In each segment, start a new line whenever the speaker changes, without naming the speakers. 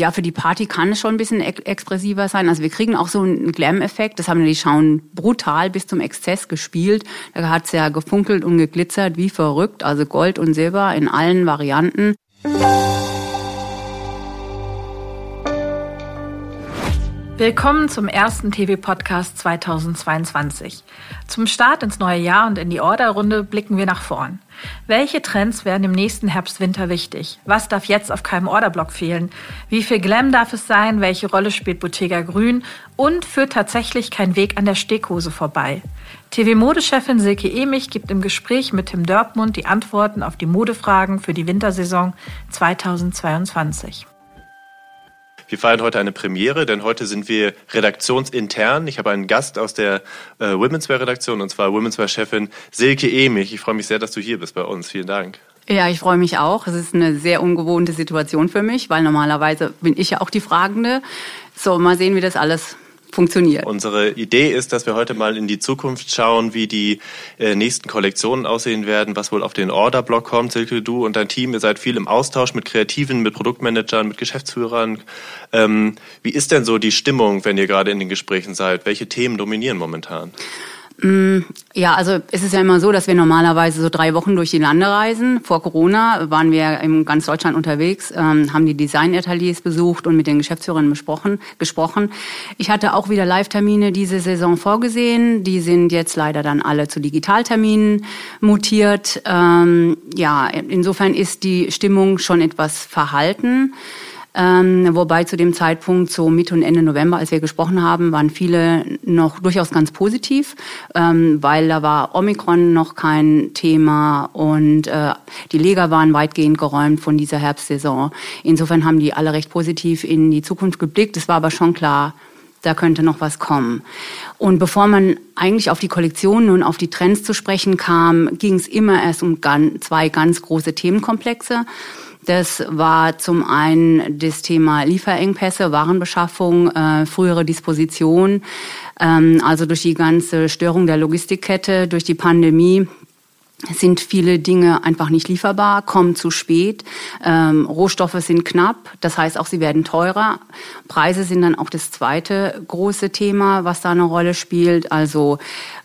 ja, für die Party kann es schon ein bisschen ex expressiver sein. Also wir kriegen auch so einen Glam-Effekt. Das haben die Schauen brutal bis zum Exzess gespielt. Da hat es ja gefunkelt und geglitzert wie verrückt. Also Gold und Silber in allen Varianten.
Willkommen zum ersten TV-Podcast 2022. Zum Start ins neue Jahr und in die Orderrunde blicken wir nach vorn. Welche Trends werden im nächsten Herbst-Winter wichtig? Was darf jetzt auf keinem Orderblock fehlen? Wie viel Glam darf es sein? Welche Rolle spielt Bottega Grün? Und führt tatsächlich kein Weg an der Steghose vorbei? TV-Modechefin Silke Emich gibt im Gespräch mit Tim Dörpmund die Antworten auf die Modefragen für die Wintersaison 2022.
Wir feiern heute eine Premiere, denn heute sind wir redaktionsintern. Ich habe einen Gast aus der äh, Womenswear-Redaktion und zwar Womenswear-Chefin Silke Emich. Ich freue mich sehr, dass du hier bist bei uns. Vielen Dank.
Ja, ich freue mich auch. Es ist eine sehr ungewohnte Situation für mich, weil normalerweise bin ich ja auch die Fragende. So, mal sehen, wie das alles funktioniert.
Unsere Idee ist, dass wir heute mal in die Zukunft schauen, wie die äh, nächsten Kollektionen aussehen werden, was wohl auf den Orderblock kommt. Silke, du und dein Team, ihr seid viel im Austausch mit Kreativen, mit Produktmanagern, mit Geschäftsführern. Ähm, wie ist denn so die Stimmung, wenn ihr gerade in den Gesprächen seid? Welche Themen dominieren momentan?
Mm, ja, also es ist ja immer so, dass wir normalerweise so drei Wochen durch die Lande reisen. Vor Corona waren wir in ganz Deutschland unterwegs, ähm, haben die Designateliers besucht und mit den Geschäftsführern besprochen, gesprochen. Ich hatte auch wieder Live-Termine diese Saison vorgesehen. Die sind jetzt leider dann alle zu Digitalterminen mutiert. Ähm, ja, insofern ist die Stimmung schon etwas verhalten. Ähm, wobei zu dem Zeitpunkt, so Mitte und Ende November, als wir gesprochen haben, waren viele noch durchaus ganz positiv, ähm, weil da war Omikron noch kein Thema und äh, die Leger waren weitgehend geräumt von dieser Herbstsaison. Insofern haben die alle recht positiv in die Zukunft geblickt. Es war aber schon klar, da könnte noch was kommen. Und bevor man eigentlich auf die Kollektionen und auf die Trends zu sprechen kam, ging es immer erst um zwei ganz große Themenkomplexe. Das war zum einen das Thema Lieferengpässe, Warenbeschaffung, äh, frühere Disposition, ähm, also durch die ganze Störung der Logistikkette, durch die Pandemie sind viele Dinge einfach nicht lieferbar, kommen zu spät. Ähm, Rohstoffe sind knapp, das heißt auch sie werden teurer. Preise sind dann auch das zweite große Thema, was da eine Rolle spielt. Also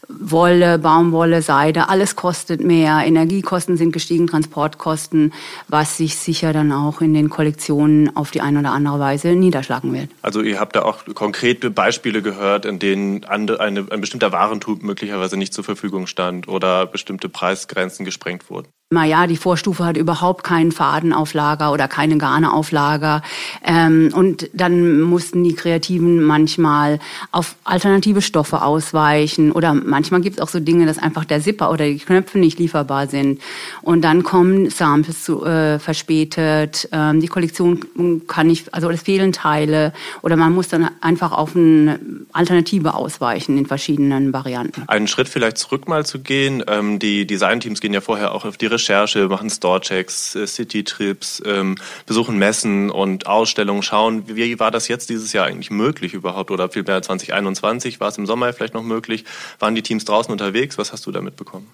Wolle, Baumwolle, Seide, alles kostet mehr. Energiekosten sind gestiegen, Transportkosten, was sich sicher dann auch in den Kollektionen auf die eine oder andere Weise niederschlagen wird.
Also ihr habt da auch konkrete Beispiele gehört, in denen eine, ein bestimmter Warentub möglicherweise nicht zur Verfügung stand oder bestimmte Preisgrenzen gesprengt wurden
ja, die Vorstufe hat überhaupt keinen Faden auf Lager oder keine Garne auf Lager. Ähm, und dann mussten die Kreativen manchmal auf alternative Stoffe ausweichen. Oder manchmal gibt es auch so Dinge, dass einfach der Zipper oder die Knöpfe nicht lieferbar sind. Und dann kommen Samples zu, äh, verspätet. Ähm, die Kollektion kann nicht, also es fehlen Teile. Oder man muss dann einfach auf eine Alternative ausweichen in verschiedenen Varianten.
Einen Schritt vielleicht zurück mal zu gehen. Ähm, die Designteams gehen ja vorher auch auf die Recherche, machen Storechecks, äh, City-Trips, ähm, besuchen Messen und Ausstellungen, schauen, wie war das jetzt dieses Jahr eigentlich möglich überhaupt oder vielmehr 2021, war es im Sommer vielleicht noch möglich? Waren die Teams draußen unterwegs? Was hast du da mitbekommen?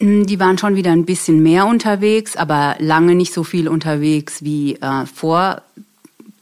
Mm, die waren schon wieder ein bisschen mehr unterwegs, aber lange nicht so viel unterwegs wie äh, vor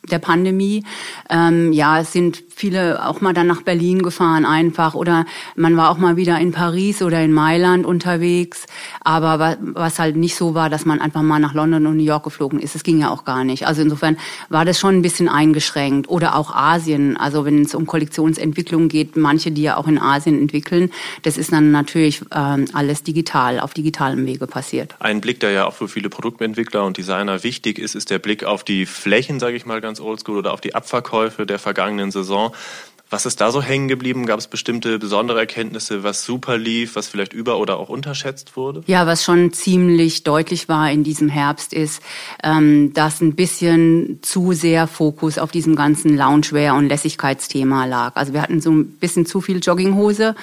der Pandemie. Ähm, ja, es sind viele auch mal dann nach Berlin gefahren einfach oder man war auch mal wieder in Paris oder in Mailand unterwegs. Aber was halt nicht so war, dass man einfach mal nach London und New York geflogen ist. Das ging ja auch gar nicht. Also insofern war das schon ein bisschen eingeschränkt. Oder auch Asien. Also wenn es um Kollektionsentwicklung geht, manche, die ja auch in Asien entwickeln, das ist dann natürlich ähm, alles digital, auf digitalem Wege passiert.
Ein Blick, der ja auch für viele Produktentwickler und Designer wichtig ist, ist der Blick auf die Flächen, sage ich mal ganz oldschool, oder auf die Abverkäufe der vergangenen Saison. Was ist da so hängen geblieben? Gab es bestimmte besondere Erkenntnisse, was super lief, was vielleicht über- oder auch unterschätzt wurde?
Ja, was schon ziemlich deutlich war in diesem Herbst ist, ähm, dass ein bisschen zu sehr Fokus auf diesem ganzen Loungewear- und Lässigkeitsthema lag. Also wir hatten so ein bisschen zu viel Jogginghose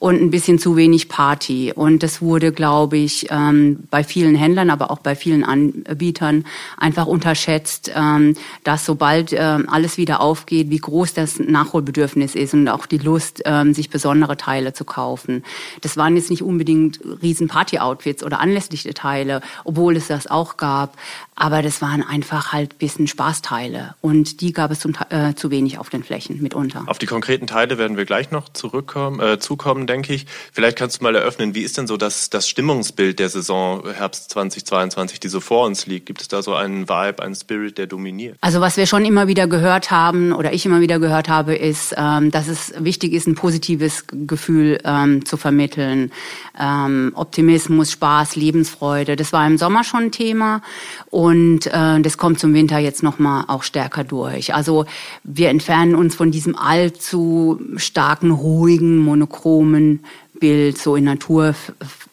und ein bisschen zu wenig Party. Und das wurde, glaube ich, ähm, bei vielen Händlern, aber auch bei vielen Anbietern einfach unterschätzt, ähm, dass sobald alles wieder aufgeht, wie groß das Nachholbedürfnis Bedürfnis ist und auch die Lust, ähm, sich besondere Teile zu kaufen. Das waren jetzt nicht unbedingt riesen Party-Outfits oder anlässliche Teile, obwohl es das auch gab. Aber das waren einfach halt bisschen Spaßteile und die gab es zum, äh, zu wenig auf den Flächen mitunter.
Auf die konkreten Teile werden wir gleich noch zurückkommen, äh, zukommen, denke ich. Vielleicht kannst du mal eröffnen, wie ist denn so das, das Stimmungsbild der Saison Herbst 2022, die so vor uns liegt? Gibt es da so einen Vibe, einen Spirit, der dominiert?
Also was wir schon immer wieder gehört haben oder ich immer wieder gehört habe, ist, ähm, dass es wichtig ist, ein positives Gefühl ähm, zu vermitteln. Ähm, Optimismus, Spaß, Lebensfreude. Das war im Sommer schon ein Thema. Und äh, das kommt zum Winter jetzt nochmal auch stärker durch. Also wir entfernen uns von diesem allzu starken, ruhigen, monochromen Bild, so in Natur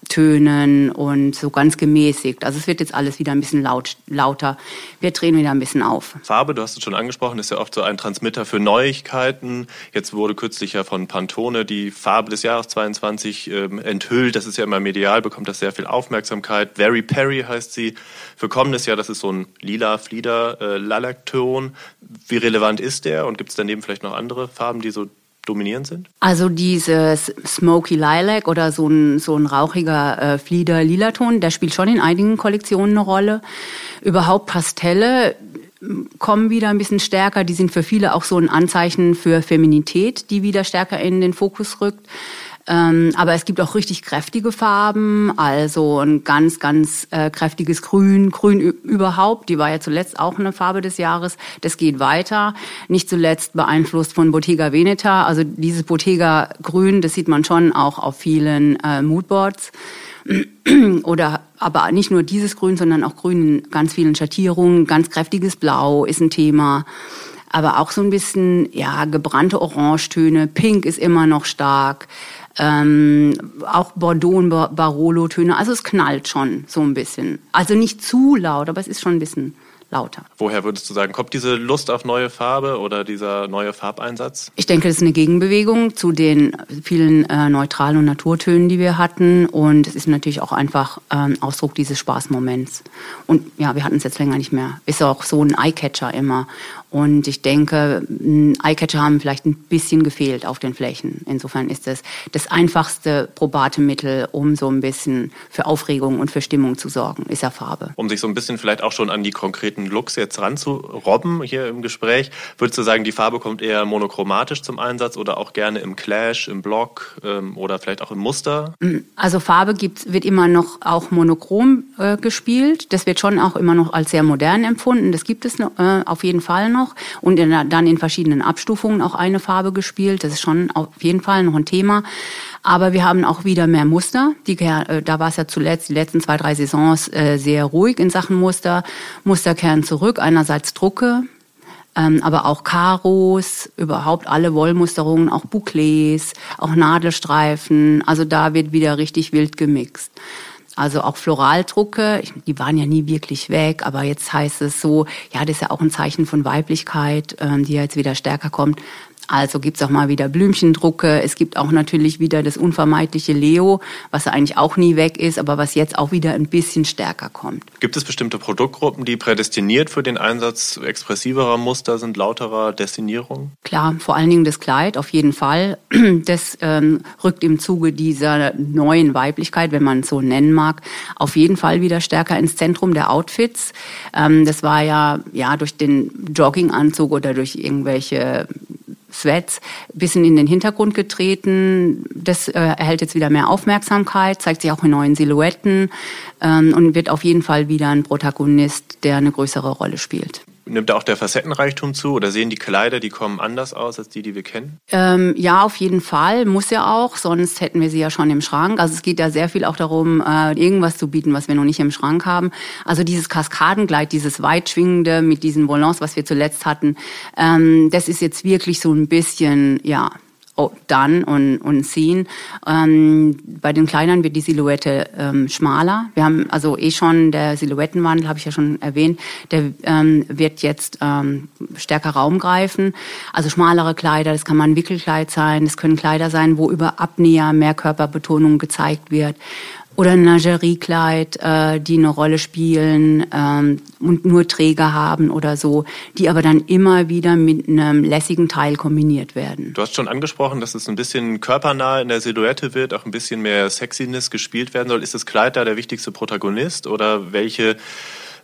Tönen und so ganz gemäßigt. Also es wird jetzt alles wieder ein bisschen laut, lauter. Wir drehen wieder ein bisschen auf.
Farbe, du hast es schon angesprochen, ist ja oft so ein Transmitter für Neuigkeiten. Jetzt wurde kürzlich ja von Pantone die Farbe des Jahres 22 ähm, enthüllt. Das ist ja immer medial, bekommt das sehr viel Aufmerksamkeit. Very Perry heißt sie. Für kommendes Jahr, das ist so ein lila Flieder, äh, Lilac-Ton. Wie relevant ist der und gibt es daneben vielleicht noch andere Farben, die so dominierend sind?
Also dieses Smoky Lilac oder so ein, so ein rauchiger äh, Flieder-Lila-Ton, der spielt schon in einigen Kollektionen eine Rolle. Überhaupt Pastelle kommen wieder ein bisschen stärker. Die sind für viele auch so ein Anzeichen für Feminität, die wieder stärker in den Fokus rückt. Ähm, aber es gibt auch richtig kräftige Farben, also ein ganz, ganz äh, kräftiges Grün, Grün überhaupt. Die war ja zuletzt auch eine Farbe des Jahres. Das geht weiter. Nicht zuletzt beeinflusst von Bottega Veneta. Also dieses Bottega Grün, das sieht man schon auch auf vielen äh, Moodboards. Oder aber nicht nur dieses Grün, sondern auch Grün in ganz vielen Schattierungen. Ganz kräftiges Blau ist ein Thema aber auch so ein bisschen ja gebrannte Orangetöne. Pink ist immer noch stark ähm, auch Bordeaux und Barolo-Töne. Also es knallt schon so ein bisschen. Also nicht zu laut, aber es ist schon ein bisschen lauter.
Woher würdest du sagen, kommt diese Lust auf neue Farbe oder dieser neue Farbeinsatz?
Ich denke, das ist eine Gegenbewegung zu den vielen äh, neutralen und Naturtönen, die wir hatten. Und es ist natürlich auch einfach ähm, Ausdruck dieses Spaßmoments. Und ja, wir hatten es jetzt länger nicht mehr. Ist auch so ein Eyecatcher immer. Und ich denke, Eyecatcher haben vielleicht ein bisschen gefehlt auf den Flächen. Insofern ist es das einfachste probate Mittel, um so ein bisschen für Aufregung und für Stimmung zu sorgen, ist ja Farbe.
Um sich so ein bisschen vielleicht auch schon an die konkreten Looks jetzt ranzurobben hier im Gespräch, würdest du sagen, die Farbe kommt eher monochromatisch zum Einsatz oder auch gerne im Clash, im Block ähm, oder vielleicht auch im Muster?
Also Farbe gibt, wird immer noch auch monochrom äh, gespielt. Das wird schon auch immer noch als sehr modern empfunden. Das gibt es äh, auf jeden Fall noch noch und in, dann in verschiedenen Abstufungen auch eine Farbe gespielt. Das ist schon auf jeden Fall noch ein Thema. Aber wir haben auch wieder mehr Muster. Die, äh, da war es ja zuletzt, die letzten zwei, drei Saisons, äh, sehr ruhig in Sachen Muster. Muster kehren zurück. Einerseits Drucke, ähm, aber auch Karos, überhaupt alle Wollmusterungen, auch Bouclés, auch Nadelstreifen. Also da wird wieder richtig wild gemixt. Also auch Floraldrucke, die waren ja nie wirklich weg, aber jetzt heißt es so, ja, das ist ja auch ein Zeichen von Weiblichkeit, ähm, die ja jetzt wieder stärker kommt. Also gibt's auch mal wieder Blümchendrucke. Es gibt auch natürlich wieder das unvermeidliche Leo, was eigentlich auch nie weg ist, aber was jetzt auch wieder ein bisschen stärker kommt.
Gibt es bestimmte Produktgruppen, die prädestiniert für den Einsatz expressiverer Muster sind, lauterer Destinierung?
Klar, vor allen Dingen das Kleid, auf jeden Fall. Das ähm, rückt im Zuge dieser neuen Weiblichkeit, wenn man es so nennen mag, auf jeden Fall wieder stärker ins Zentrum der Outfits. Ähm, das war ja, ja durch den Jogginganzug oder durch irgendwelche Sweats bisschen in den Hintergrund getreten. Das äh, erhält jetzt wieder mehr Aufmerksamkeit, zeigt sich auch in neuen Silhouetten ähm, und wird auf jeden Fall wieder ein Protagonist, der eine größere Rolle spielt.
Nimmt da auch der Facettenreichtum zu oder sehen die Kleider, die kommen anders aus als die, die wir kennen?
Ähm, ja, auf jeden Fall. Muss ja auch, sonst hätten wir sie ja schon im Schrank. Also es geht ja sehr viel auch darum, äh, irgendwas zu bieten, was wir noch nicht im Schrank haben. Also dieses Kaskadenkleid, dieses weitschwingende mit diesen Volants, was wir zuletzt hatten, ähm, das ist jetzt wirklich so ein bisschen, ja, oh, done und, und seen. Ähm, bei den Kleinern wird die Silhouette ähm, schmaler. Wir haben also eh schon der Silhouettenwandel, habe ich ja schon erwähnt, der ähm, wird jetzt ähm, stärker Raum greifen. Also schmalere Kleider, das kann mal ein Wickelkleid sein, das können Kleider sein, wo über Abnäher mehr Körperbetonung gezeigt wird oder ein Lingeriekleid, äh, die eine Rolle spielen ähm, und nur Träger haben oder so, die aber dann immer wieder mit einem lässigen Teil kombiniert werden.
Du hast schon angesprochen, dass es ein bisschen körpernah in der Silhouette wird, auch ein bisschen mehr Sexiness gespielt werden soll. Ist das Kleid da der wichtigste Protagonist oder welche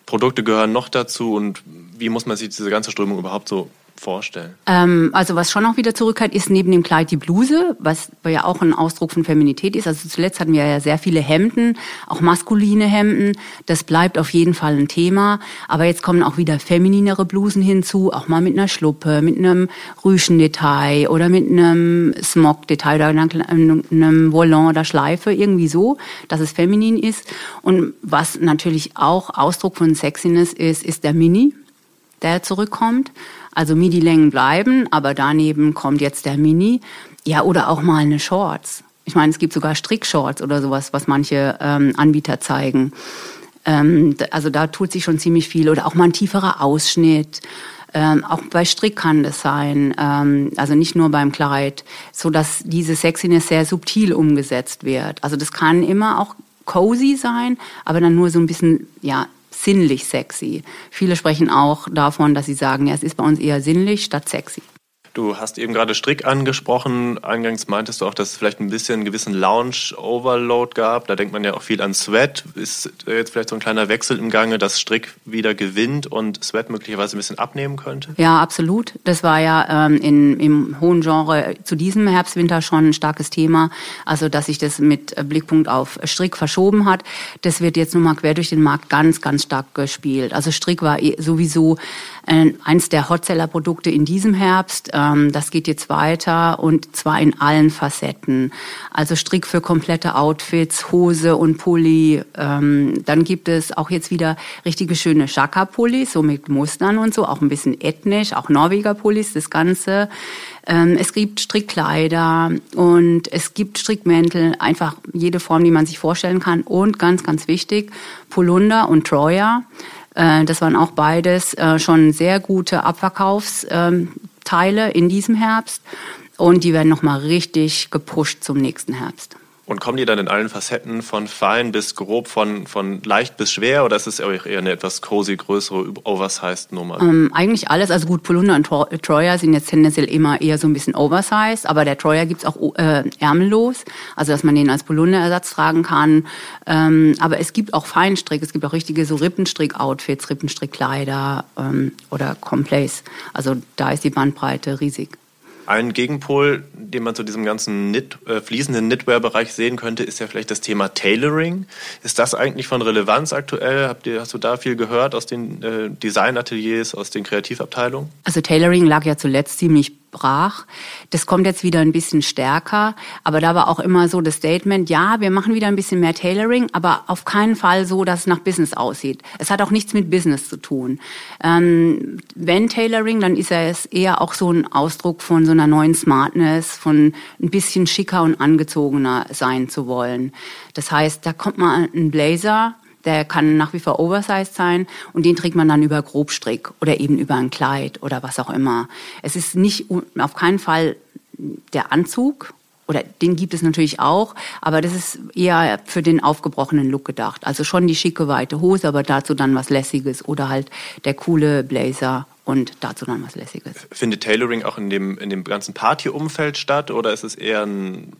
Produkte gehören noch dazu und wie muss man sich diese ganze Strömung überhaupt so vorstellen?
Ähm, also was schon auch wieder zurückkehrt, ist neben dem Kleid die Bluse, was ja auch ein Ausdruck von Feminität ist. Also zuletzt hatten wir ja sehr viele Hemden, auch maskuline Hemden. Das bleibt auf jeden Fall ein Thema. Aber jetzt kommen auch wieder femininere Blusen hinzu, auch mal mit einer Schluppe, mit einem Rüschendetail oder mit einem Smog-Detail oder einem Volant oder Schleife, irgendwie so, dass es feminin ist. Und was natürlich auch Ausdruck von Sexiness ist, ist der Mini, der zurückkommt. Also MIDI-Längen bleiben, aber daneben kommt jetzt der Mini. Ja, oder auch mal eine Shorts. Ich meine, es gibt sogar Strickshorts oder sowas, was manche ähm, Anbieter zeigen. Ähm, also da tut sich schon ziemlich viel. Oder auch mal ein tieferer Ausschnitt. Ähm, auch bei Strick kann das sein, ähm, also nicht nur beim Kleid, so dass diese Sexiness sehr subtil umgesetzt wird. Also das kann immer auch cozy sein, aber dann nur so ein bisschen ja sinnlich sexy. Viele sprechen auch davon, dass sie sagen, ja, es ist bei uns eher sinnlich statt sexy.
Du hast eben gerade Strick angesprochen. Eingangs meintest du auch, dass es vielleicht ein bisschen einen gewissen Lounge-Overload gab. Da denkt man ja auch viel an Sweat. Ist jetzt vielleicht so ein kleiner Wechsel im Gange, dass Strick wieder gewinnt und Sweat möglicherweise ein bisschen abnehmen könnte?
Ja, absolut. Das war ja ähm, in, im hohen Genre zu diesem Herbst, Winter schon ein starkes Thema. Also, dass sich das mit Blickpunkt auf Strick verschoben hat. Das wird jetzt nun mal quer durch den Markt ganz, ganz stark gespielt. Also Strick war eh sowieso äh, eins der Hotseller-Produkte in diesem Herbst. Ähm, das geht jetzt weiter und zwar in allen Facetten. Also Strick für komplette Outfits, Hose und Pulli. Ähm, dann gibt es auch jetzt wieder richtige schöne Chaka-Pullis, so mit Mustern und so, auch ein bisschen ethnisch, auch Norweger-Pullis, das Ganze. Ähm, es gibt Strickkleider und es gibt Strickmäntel, einfach jede Form, die man sich vorstellen kann. Und ganz, ganz wichtig, Polunder und Troyer. Äh, das waren auch beides äh, schon sehr gute Abverkaufsteile in diesem Herbst. Und die werden nochmal richtig gepusht zum nächsten Herbst.
Und kommen die dann in allen Facetten von fein bis grob, von, von leicht bis schwer oder ist es eher eine etwas cozy, größere, oversized Nummer?
Ähm, eigentlich alles. Also gut, Polunder und Troyer sind jetzt tendenziell immer eher so ein bisschen oversized, aber der Troyer gibt's auch äh, ärmellos, also dass man den als Polunderersatz tragen kann. Ähm, aber es gibt auch Feinstrick, es gibt auch richtige so Rippenstrick-Outfits, Rippenstrickkleider ähm, oder Complays. Also da ist die Bandbreite riesig.
Ein Gegenpol, den man zu diesem ganzen Knit, äh, fließenden Knitwear-Bereich sehen könnte, ist ja vielleicht das Thema Tailoring. Ist das eigentlich von Relevanz aktuell? Habt ihr, hast du da viel gehört aus den äh, Designateliers, aus den Kreativabteilungen?
Also Tailoring lag ja zuletzt ziemlich brach. Das kommt jetzt wieder ein bisschen stärker, aber da war auch immer so das Statement, ja, wir machen wieder ein bisschen mehr Tailoring, aber auf keinen Fall so, dass es nach Business aussieht. Es hat auch nichts mit Business zu tun. Ähm, wenn Tailoring, dann ist es eher auch so ein Ausdruck von so einer neuen Smartness, von ein bisschen schicker und angezogener sein zu wollen. Das heißt, da kommt mal ein Blazer, der kann nach wie vor oversized sein und den trägt man dann über Grobstrick oder eben über ein Kleid oder was auch immer. Es ist nicht auf keinen Fall der Anzug oder den gibt es natürlich auch, aber das ist eher für den aufgebrochenen Look gedacht. Also schon die schicke weite Hose, aber dazu dann was lässiges oder halt der coole Blazer und dazu dann was lässiges.
Findet Tailoring auch in dem in dem ganzen Partyumfeld statt oder ist es eher ein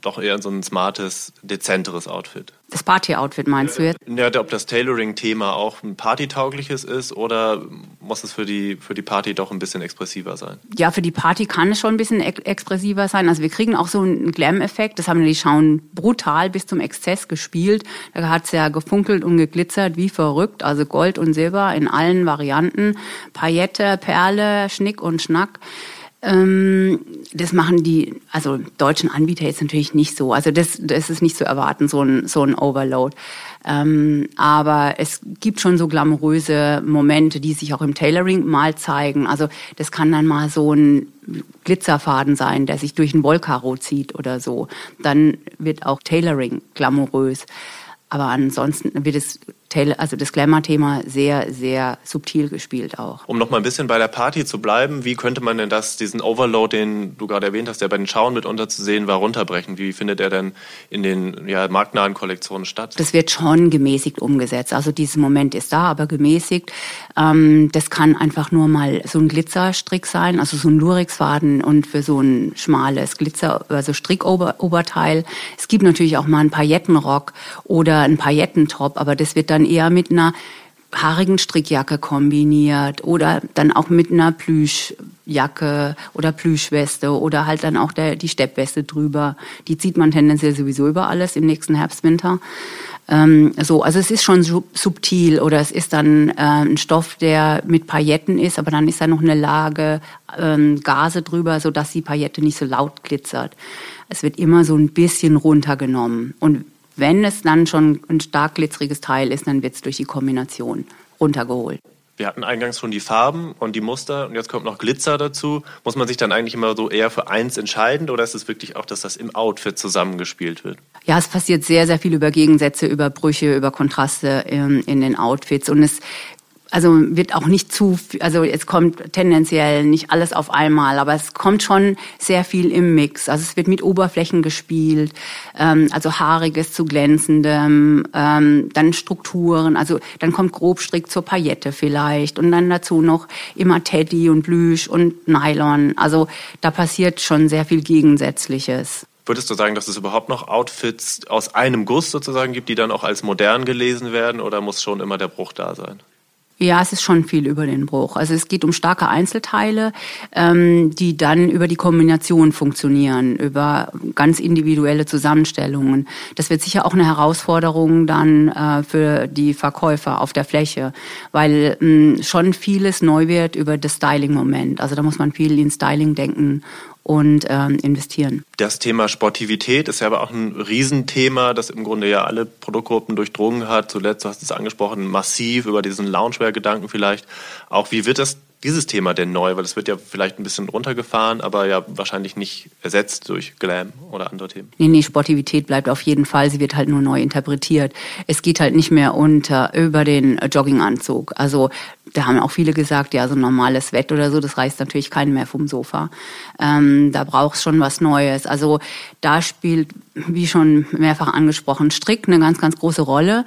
doch eher so ein smartes, dezenteres Outfit.
Das Party-Outfit meinst du jetzt?
Ja, ob das Tailoring-Thema auch ein partytaugliches ist oder muss es für die, für die Party doch ein bisschen expressiver sein?
Ja, für die Party kann es schon ein bisschen ex expressiver sein. Also wir kriegen auch so einen Glam-Effekt. Das haben die Schauen brutal bis zum Exzess gespielt. Da hat es ja gefunkelt und geglitzert wie verrückt. Also Gold und Silber in allen Varianten. Paillette, Perle, Schnick und Schnack. Ähm, das machen die, also deutschen Anbieter jetzt natürlich nicht so. Also das, das ist nicht zu erwarten, so ein, so ein Overload. Ähm, aber es gibt schon so glamouröse Momente, die sich auch im Tailoring mal zeigen. Also das kann dann mal so ein Glitzerfaden sein, der sich durch ein Wollkaro zieht oder so. Dann wird auch Tailoring glamourös. Aber ansonsten wird es also das Glamour-Thema sehr, sehr subtil gespielt auch.
Um noch mal ein bisschen bei der Party zu bleiben, wie könnte man denn das, diesen Overload, den du gerade erwähnt hast, der bei den Schauen mitunter zu sehen war, runterbrechen? Wie findet der denn in den ja, marktnahen Kollektionen statt?
Das wird schon gemäßigt umgesetzt. Also dieses Moment ist da, aber gemäßigt. Ähm, das kann einfach nur mal so ein Glitzerstrick sein, also so ein Lurixfaden und für so ein schmales Glitzer, also Strickoberteil. Es gibt natürlich auch mal einen Paillettenrock oder einen Paillettentop, aber das wird dann dann eher mit einer haarigen Strickjacke kombiniert oder dann auch mit einer Plüschjacke oder Plüschweste oder halt dann auch der, die Steppweste drüber. Die zieht man tendenziell sowieso über alles im nächsten Herbst, Winter. Ähm, so, also es ist schon subtil oder es ist dann äh, ein Stoff, der mit Pailletten ist, aber dann ist da noch eine Lage ähm, Gase drüber, so dass die Paillette nicht so laut glitzert. Es wird immer so ein bisschen runtergenommen und wenn es dann schon ein stark glitzeriges Teil ist, dann wird es durch die Kombination runtergeholt.
Wir hatten eingangs schon die Farben und die Muster und jetzt kommt noch Glitzer dazu. Muss man sich dann eigentlich immer so eher für eins entscheiden oder ist es wirklich auch, dass das im Outfit zusammengespielt wird?
Ja, es passiert sehr, sehr viel über Gegensätze, über Brüche, über Kontraste in, in den Outfits und es also wird auch nicht zu, also es kommt tendenziell nicht alles auf einmal, aber es kommt schon sehr viel im Mix. Also es wird mit Oberflächen gespielt, ähm, also haariges zu glänzendem, ähm, dann Strukturen, also dann kommt Grobstrick zur Paillette vielleicht und dann dazu noch immer Teddy und Plüsch und Nylon. Also da passiert schon sehr viel Gegensätzliches.
Würdest du sagen, dass es überhaupt noch Outfits aus einem Guss sozusagen gibt, die dann auch als modern gelesen werden oder muss schon immer der Bruch da sein?
Ja, es ist schon viel über den Bruch. Also es geht um starke Einzelteile, ähm, die dann über die Kombination funktionieren, über ganz individuelle Zusammenstellungen. Das wird sicher auch eine Herausforderung dann äh, für die Verkäufer auf der Fläche, weil mh, schon vieles neu wird über das Styling-Moment. Also da muss man viel in Styling denken und ähm, investieren.
Das Thema Sportivität ist ja aber auch ein Riesenthema, das im Grunde ja alle Produktgruppen durchdrungen hat. Zuletzt, du hast es angesprochen, massiv über diesen Loungewear-Gedanken vielleicht. Auch wie wird das dieses Thema denn neu? Weil es wird ja vielleicht ein bisschen runtergefahren, aber ja wahrscheinlich nicht ersetzt durch Glam oder andere Themen.
Nee, nee, Sportivität bleibt auf jeden Fall. Sie wird halt nur neu interpretiert. Es geht halt nicht mehr unter über den Jogginganzug. Also da haben auch viele gesagt, ja, so ein normales Wett oder so, das reißt natürlich keinen mehr vom Sofa. Ähm, da braucht es schon was Neues. Also da spielt, wie schon mehrfach angesprochen, Strick eine ganz, ganz große Rolle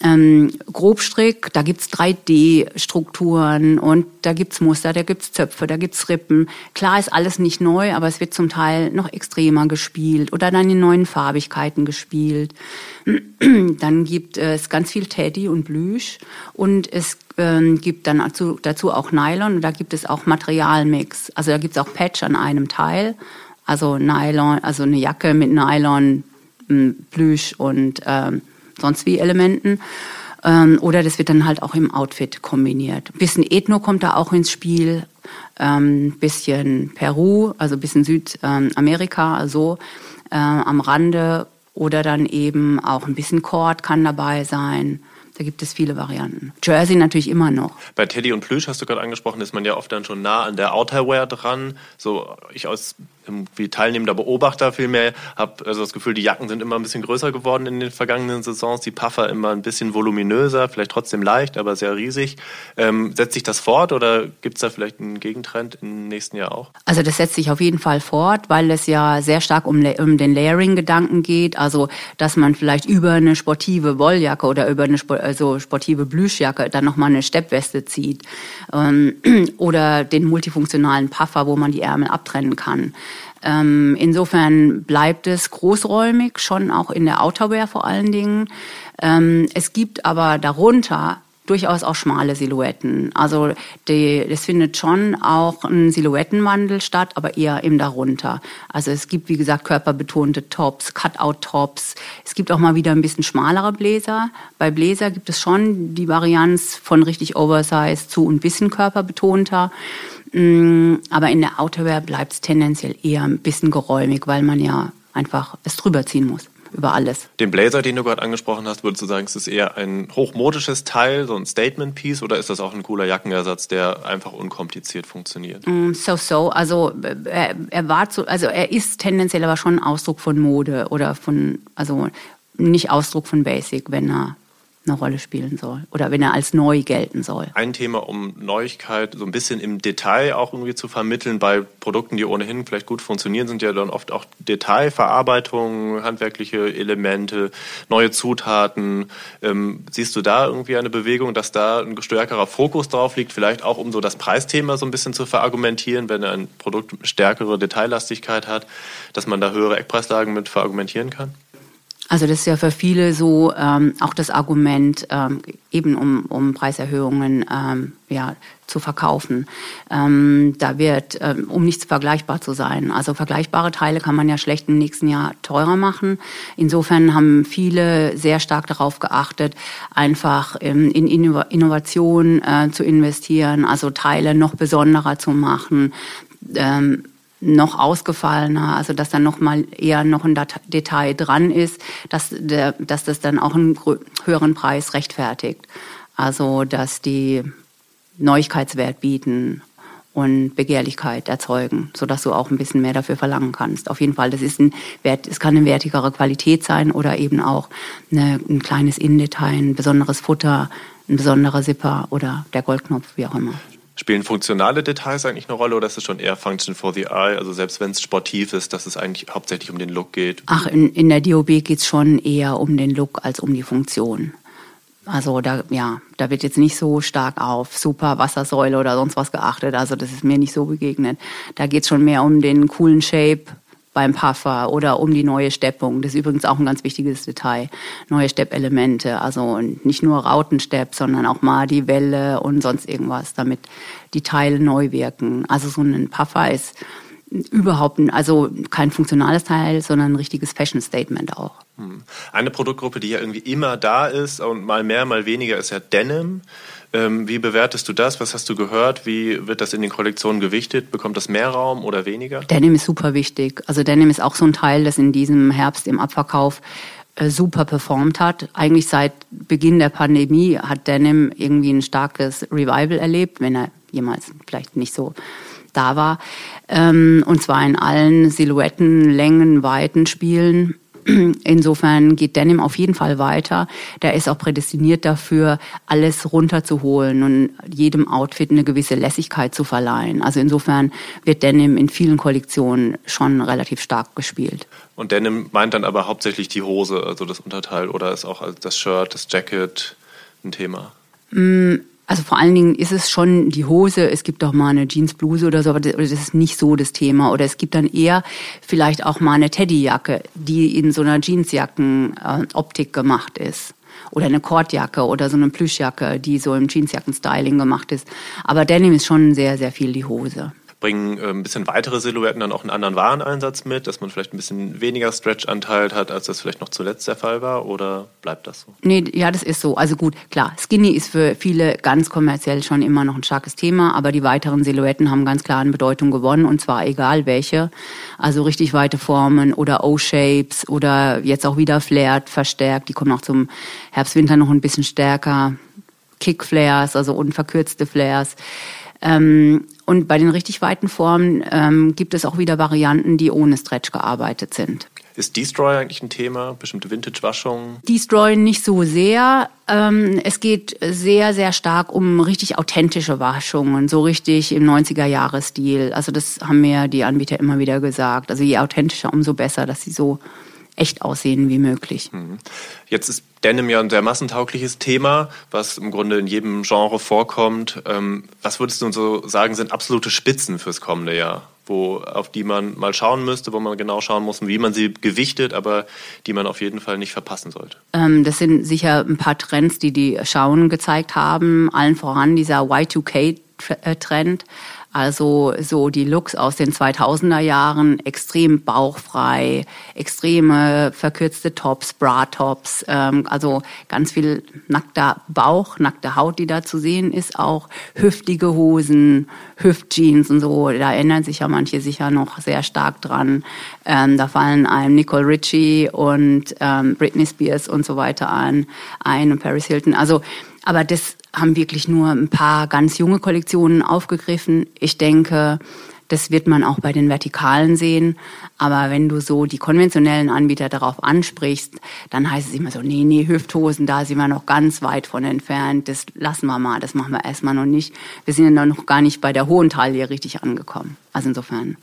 ähm, Grobstrick, da gibt's 3D-Strukturen und da gibt's Muster, da gibt's Zöpfe, da gibt's Rippen. Klar ist alles nicht neu, aber es wird zum Teil noch extremer gespielt oder dann in neuen Farbigkeiten gespielt. dann gibt es ganz viel Teddy und Plüsch und es ähm, gibt dann dazu, dazu auch Nylon und da gibt es auch Materialmix. Also da gibt's auch Patch an einem Teil, also Nylon, also eine Jacke mit Nylon, Plüsch und ähm, sonst wie Elementen. Ähm, oder das wird dann halt auch im Outfit kombiniert. Ein bisschen Ethno kommt da auch ins Spiel, ähm, bisschen Peru, also bisschen Südamerika, so äh, am Rande. Oder dann eben auch ein bisschen Cord kann dabei sein. Da gibt es viele Varianten. Jersey natürlich immer noch.
Bei Teddy und Plüsch hast du gerade angesprochen, ist man ja oft dann schon nah an der Outerwear dran. So ich als irgendwie teilnehmender Beobachter vielmehr habe also das Gefühl, die Jacken sind immer ein bisschen größer geworden in den vergangenen Saisons, die Puffer immer ein bisschen voluminöser, vielleicht trotzdem leicht, aber sehr riesig. Ähm, setzt sich das fort oder gibt es da vielleicht einen Gegentrend im nächsten Jahr auch?
Also das setzt sich auf jeden Fall fort, weil es ja sehr stark um, um den Layering-Gedanken geht, also dass man vielleicht über eine sportive Wolljacke oder über eine also sportive Plüschjacke dann nochmal eine Steppweste zieht ähm, oder den multifunktionalen Puffer, wo man die Ärmel abtrennen kann. Ähm, insofern bleibt es großräumig, schon auch in der Outerwear vor allen Dingen. Ähm, es gibt aber darunter durchaus auch schmale Silhouetten. Also das findet schon auch ein Silhouettenwandel statt, aber eher im darunter. Also es gibt, wie gesagt, körperbetonte Tops, Cutout-Tops. Es gibt auch mal wieder ein bisschen schmalere Bläser. Bei Bläser gibt es schon die Varianz von richtig Oversize zu ein bisschen körperbetonter. Mm, aber in der Outerwear bleibt es tendenziell eher ein bisschen geräumig, weil man ja einfach es drüber ziehen muss über alles.
Den Blazer, den du gerade angesprochen hast, würdest du sagen, ist es eher ein hochmodisches Teil, so ein Statement-Piece, oder ist das auch ein cooler Jackenersatz, der einfach unkompliziert funktioniert?
Mm, so, so. Also er, er war zu, also er ist tendenziell aber schon Ausdruck von Mode oder von, also nicht Ausdruck von Basic, wenn er eine Rolle spielen soll oder wenn er als neu gelten soll.
Ein Thema, um Neuigkeit so ein bisschen im Detail auch irgendwie zu vermitteln bei Produkten, die ohnehin vielleicht gut funktionieren, sind ja dann oft auch Detailverarbeitung, handwerkliche Elemente, neue Zutaten. Ähm, siehst du da irgendwie eine Bewegung, dass da ein stärkerer Fokus drauf liegt, vielleicht auch um so das Preisthema so ein bisschen zu verargumentieren, wenn ein Produkt stärkere Detaillastigkeit hat, dass man da höhere Eckpreislagen mit verargumentieren kann?
Also das ist ja für viele so ähm, auch das Argument, ähm, eben um, um Preiserhöhungen ähm, ja, zu verkaufen. Ähm, da wird, ähm, um nichts vergleichbar zu sein. Also vergleichbare Teile kann man ja schlecht im nächsten Jahr teurer machen. Insofern haben viele sehr stark darauf geachtet, einfach ähm, in Innovation äh, zu investieren, also Teile noch besonderer zu machen. Ähm, noch ausgefallener, also dass dann noch mal eher noch ein Detail dran ist, dass, der, dass das dann auch einen höheren Preis rechtfertigt. Also dass die Neuigkeitswert bieten und Begehrlichkeit erzeugen, so dass du auch ein bisschen mehr dafür verlangen kannst. Auf jeden Fall, das ist ein Wert, es kann eine wertigere Qualität sein oder eben auch eine, ein kleines Innendetail, ein besonderes Futter, ein besonderer Zipper oder der Goldknopf, wie auch immer.
Spielen funktionale Details eigentlich eine Rolle oder ist es schon eher Function for the Eye? Also selbst wenn es sportiv ist, dass es eigentlich hauptsächlich um den Look geht?
Ach, in, in der DOB geht es schon eher um den Look als um die Funktion. Also da, ja, da wird jetzt nicht so stark auf super Wassersäule oder sonst was geachtet. Also das ist mir nicht so begegnet. Da geht es schon mehr um den coolen Shape, beim Puffer oder um die neue Steppung. Das ist übrigens auch ein ganz wichtiges Detail. Neue Steppelemente, also nicht nur Rautenstepp, sondern auch mal die Welle und sonst irgendwas, damit die Teile neu wirken. Also so ein Puffer ist überhaupt, also kein funktionales Teil, sondern ein richtiges Fashion Statement auch.
Hm. Eine Produktgruppe, die ja irgendwie immer da ist und mal mehr, mal weniger, ist ja Denim. Ähm, wie bewertest du das? Was hast du gehört? Wie wird das in den Kollektionen gewichtet? Bekommt das mehr Raum oder weniger?
Denim ist super wichtig. Also Denim ist auch so ein Teil, das in diesem Herbst im Abverkauf äh, super performt hat. Eigentlich seit Beginn der Pandemie hat Denim irgendwie ein starkes Revival erlebt, wenn er jemals vielleicht nicht so da war. Ähm, und zwar in allen Silhouetten, Längen, Weiten, Spielen. Insofern geht Denim auf jeden Fall weiter. Der ist auch prädestiniert dafür, alles runterzuholen und jedem Outfit eine gewisse Lässigkeit zu verleihen. Also insofern wird Denim in vielen Kollektionen schon relativ stark gespielt.
Und Denim meint dann aber hauptsächlich die Hose, also das Unterteil, oder ist auch das Shirt, das Jacket ein Thema?
Mm, also vor allen Dingen ist es schon die Hose, es gibt auch mal eine Jeansbluse oder so, aber das ist nicht so das Thema. Oder es gibt dann eher vielleicht auch mal eine Teddyjacke, die in so einer Jeansjacken-Optik gemacht ist. Oder eine Kordjacke oder so eine Plüschjacke, die so im Jeansjacken-Styling gemacht ist. Aber Denim ist schon sehr, sehr viel die Hose
bringen äh, ein bisschen weitere Silhouetten dann auch einen anderen Wareneinsatz mit, dass man vielleicht ein bisschen weniger Stretch-Anteil hat, als das vielleicht noch zuletzt der Fall war? Oder bleibt das so?
Nee, ja, das ist so. Also gut, klar, Skinny ist für viele ganz kommerziell schon immer noch ein starkes Thema, aber die weiteren Silhouetten haben ganz klar an Bedeutung gewonnen und zwar egal welche. Also richtig weite Formen oder O-Shapes oder jetzt auch wieder Flared verstärkt. Die kommen auch zum Herbst, Winter noch ein bisschen stärker. Kick-Flares, also unverkürzte Flares. Ähm, und bei den richtig weiten Formen ähm, gibt es auch wieder Varianten, die ohne Stretch gearbeitet sind.
Ist Destroy eigentlich ein Thema? Bestimmte Vintage-Waschungen?
Destroy nicht so sehr. Ähm, es geht sehr, sehr stark um richtig authentische Waschungen, so richtig im 90er-Jahres-Stil. Also das haben mir die Anbieter immer wieder gesagt. Also je authentischer, umso besser, dass sie so echt aussehen wie möglich. Mhm.
Jetzt ist Denim ja ein sehr massentaugliches Thema, was im Grunde in jedem Genre vorkommt. Ähm, was würdest du so sagen, sind absolute Spitzen fürs kommende Jahr? Wo, auf die man mal schauen müsste, wo man genau schauen muss, wie man sie gewichtet, aber die man auf jeden Fall nicht verpassen sollte.
Ähm, das sind sicher ein paar Trends, die die Schauen gezeigt haben. Allen voran dieser Y2K-Trend. Also so die Looks aus den 2000er Jahren, extrem bauchfrei, extreme verkürzte Tops, Bra-Tops, ähm, also ganz viel nackter Bauch, nackte Haut, die da zu sehen ist, auch hüftige Hosen, Hüftjeans und so. Da erinnern sich ja manche sicher noch sehr stark dran. Ähm, da fallen einem Nicole Richie und ähm, Britney Spears und so weiter ein, ein und Paris Hilton. Also aber das haben wirklich nur ein paar ganz junge Kollektionen aufgegriffen. Ich denke, das wird man auch bei den Vertikalen sehen. Aber wenn du so die konventionellen Anbieter darauf ansprichst, dann heißt es immer so, nee, nee, Hüfthosen, da sind wir noch ganz weit von entfernt. Das lassen wir mal, das machen wir erstmal noch nicht. Wir sind ja noch gar nicht bei der hohen Taille richtig angekommen. Also insofern.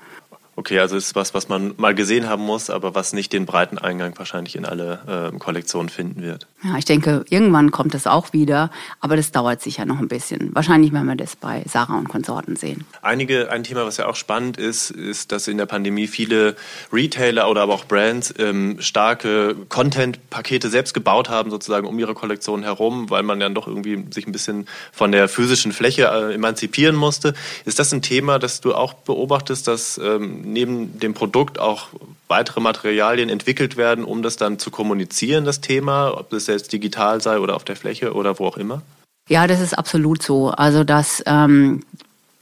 Okay, also ist was, was man mal gesehen haben muss, aber was nicht den breiten Eingang wahrscheinlich in alle äh, Kollektionen finden wird.
Ja, ich denke, irgendwann kommt das auch wieder, aber das dauert sicher noch ein bisschen. Wahrscheinlich werden wir das bei Sarah und Konsorten sehen.
Einige, ein Thema, was ja auch spannend ist, ist, dass in der Pandemie viele Retailer oder aber auch Brands ähm, starke Content-Pakete selbst gebaut haben, sozusagen um ihre Kollektion herum, weil man dann doch irgendwie sich ein bisschen von der physischen Fläche äh, emanzipieren musste. Ist das ein Thema, das du auch beobachtest, dass ähm, neben dem Produkt auch weitere Materialien entwickelt werden, um das dann zu kommunizieren, das Thema, ob das jetzt digital sei oder auf der Fläche oder wo auch immer?
Ja, das ist absolut so. Also, dass ähm,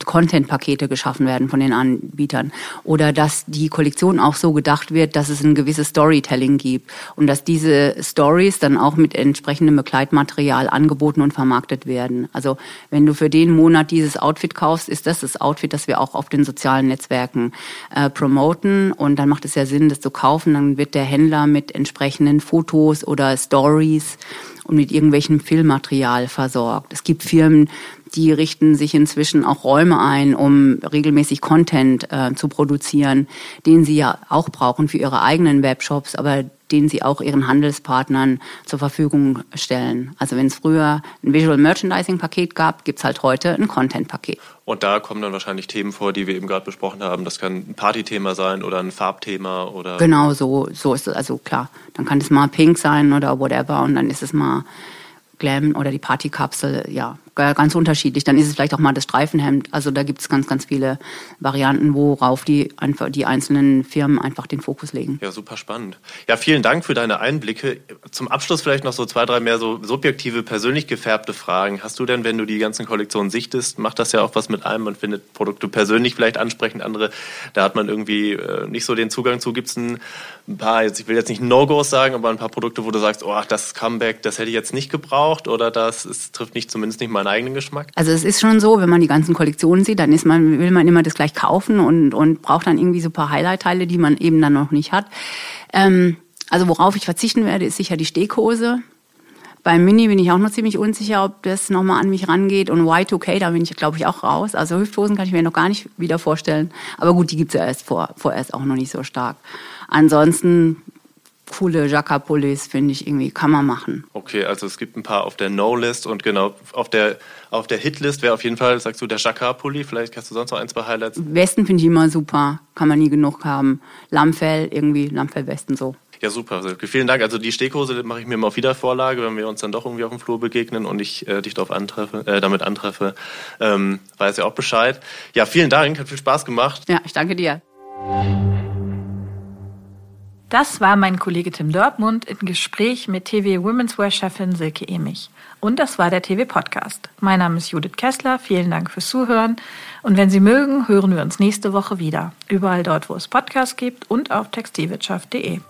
Content-Pakete geschaffen werden von den Anbietern oder dass die Kollektion auch so gedacht wird, dass es ein gewisses Storytelling gibt und dass diese Stories dann auch mit entsprechendem Begleitmaterial angeboten und vermarktet werden. Also wenn du für den Monat dieses Outfit kaufst, ist das das Outfit, das wir auch auf den sozialen Netzwerken äh, promoten und dann macht es ja Sinn, das zu kaufen. Dann wird der Händler mit entsprechenden Fotos oder Stories und mit irgendwelchem Filmmaterial versorgt. Es gibt Firmen, die richten sich inzwischen auch Räume ein, um regelmäßig Content äh, zu produzieren, den sie ja auch brauchen für ihre eigenen Webshops, aber den sie auch ihren Handelspartnern zur Verfügung stellen. Also wenn es früher ein Visual Merchandising Paket gab, gibt's halt heute ein Content Paket.
Und da kommen dann wahrscheinlich Themen vor, die wir eben gerade besprochen haben. Das kann ein Partythema sein oder ein Farbthema oder.
Genau, so, so ist es. Also klar, dann kann es mal pink sein oder whatever und dann ist es mal Glam oder die Partykapsel, ja, ganz unterschiedlich. Dann ist es vielleicht auch mal das Streifenhemd. Also da gibt es ganz, ganz viele Varianten, worauf die, einfach, die einzelnen Firmen einfach den Fokus legen.
Ja, super spannend. Ja, vielen Dank für deine Einblicke. Zum Abschluss vielleicht noch so zwei, drei mehr so subjektive, persönlich gefärbte Fragen. Hast du denn, wenn du die ganzen Kollektionen sichtest, macht das ja auch was mit einem? Man findet Produkte persönlich vielleicht ansprechend, andere, da hat man irgendwie äh, nicht so den Zugang zu. Gibt es ein paar, jetzt, ich will jetzt nicht No-Gos sagen, aber ein paar Produkte, wo du sagst, oh, das Comeback, das hätte ich jetzt nicht gebraucht oder das es trifft nicht zumindest nicht meinen eigenen Geschmack?
Also es ist schon so, wenn man die ganzen Kollektionen sieht, dann ist man, will man immer das gleich kaufen und, und braucht dann irgendwie so ein paar Highlight-Teile, die man eben dann noch nicht hat. Ähm, also worauf ich verzichten werde, ist sicher die Steghose. Beim Mini bin ich auch noch ziemlich unsicher, ob das nochmal an mich rangeht. Und Y2K, da bin ich, glaube ich, auch raus. Also Hüfthosen kann ich mir noch gar nicht wieder vorstellen. Aber gut, die gibt's ja erst vor, vorerst auch noch nicht so stark. Ansonsten coole Jacquard-Pullis, finde ich irgendwie, kann man machen.
Okay, also es gibt ein paar auf der No-List und genau auf der, auf der Hit-List wäre auf jeden Fall, sagst du, der Jacquard-Pulli. Vielleicht hast du sonst noch ein, zwei Highlights.
Westen finde ich immer super, kann man nie genug haben. Lammfell, irgendwie Lammfell-Westen so.
Ja, super. Vielen Dank. Also die Steghose mache ich mir mal auf Wiedervorlage, wenn wir uns dann doch irgendwie auf dem Flur begegnen und ich äh, dich darauf antreffe, äh, damit antreffe. Ähm, weiß ja auch Bescheid. Ja, vielen Dank. Hat viel Spaß gemacht.
Ja, ich danke dir.
Das war mein Kollege Tim Dörpmund im Gespräch mit TV Women's Wear Chefin Silke Emich. Und das war der TV Podcast. Mein Name ist Judith Kessler. Vielen Dank fürs Zuhören. Und wenn Sie mögen, hören wir uns nächste Woche wieder. Überall dort, wo es Podcasts gibt und auf textilwirtschaft.de.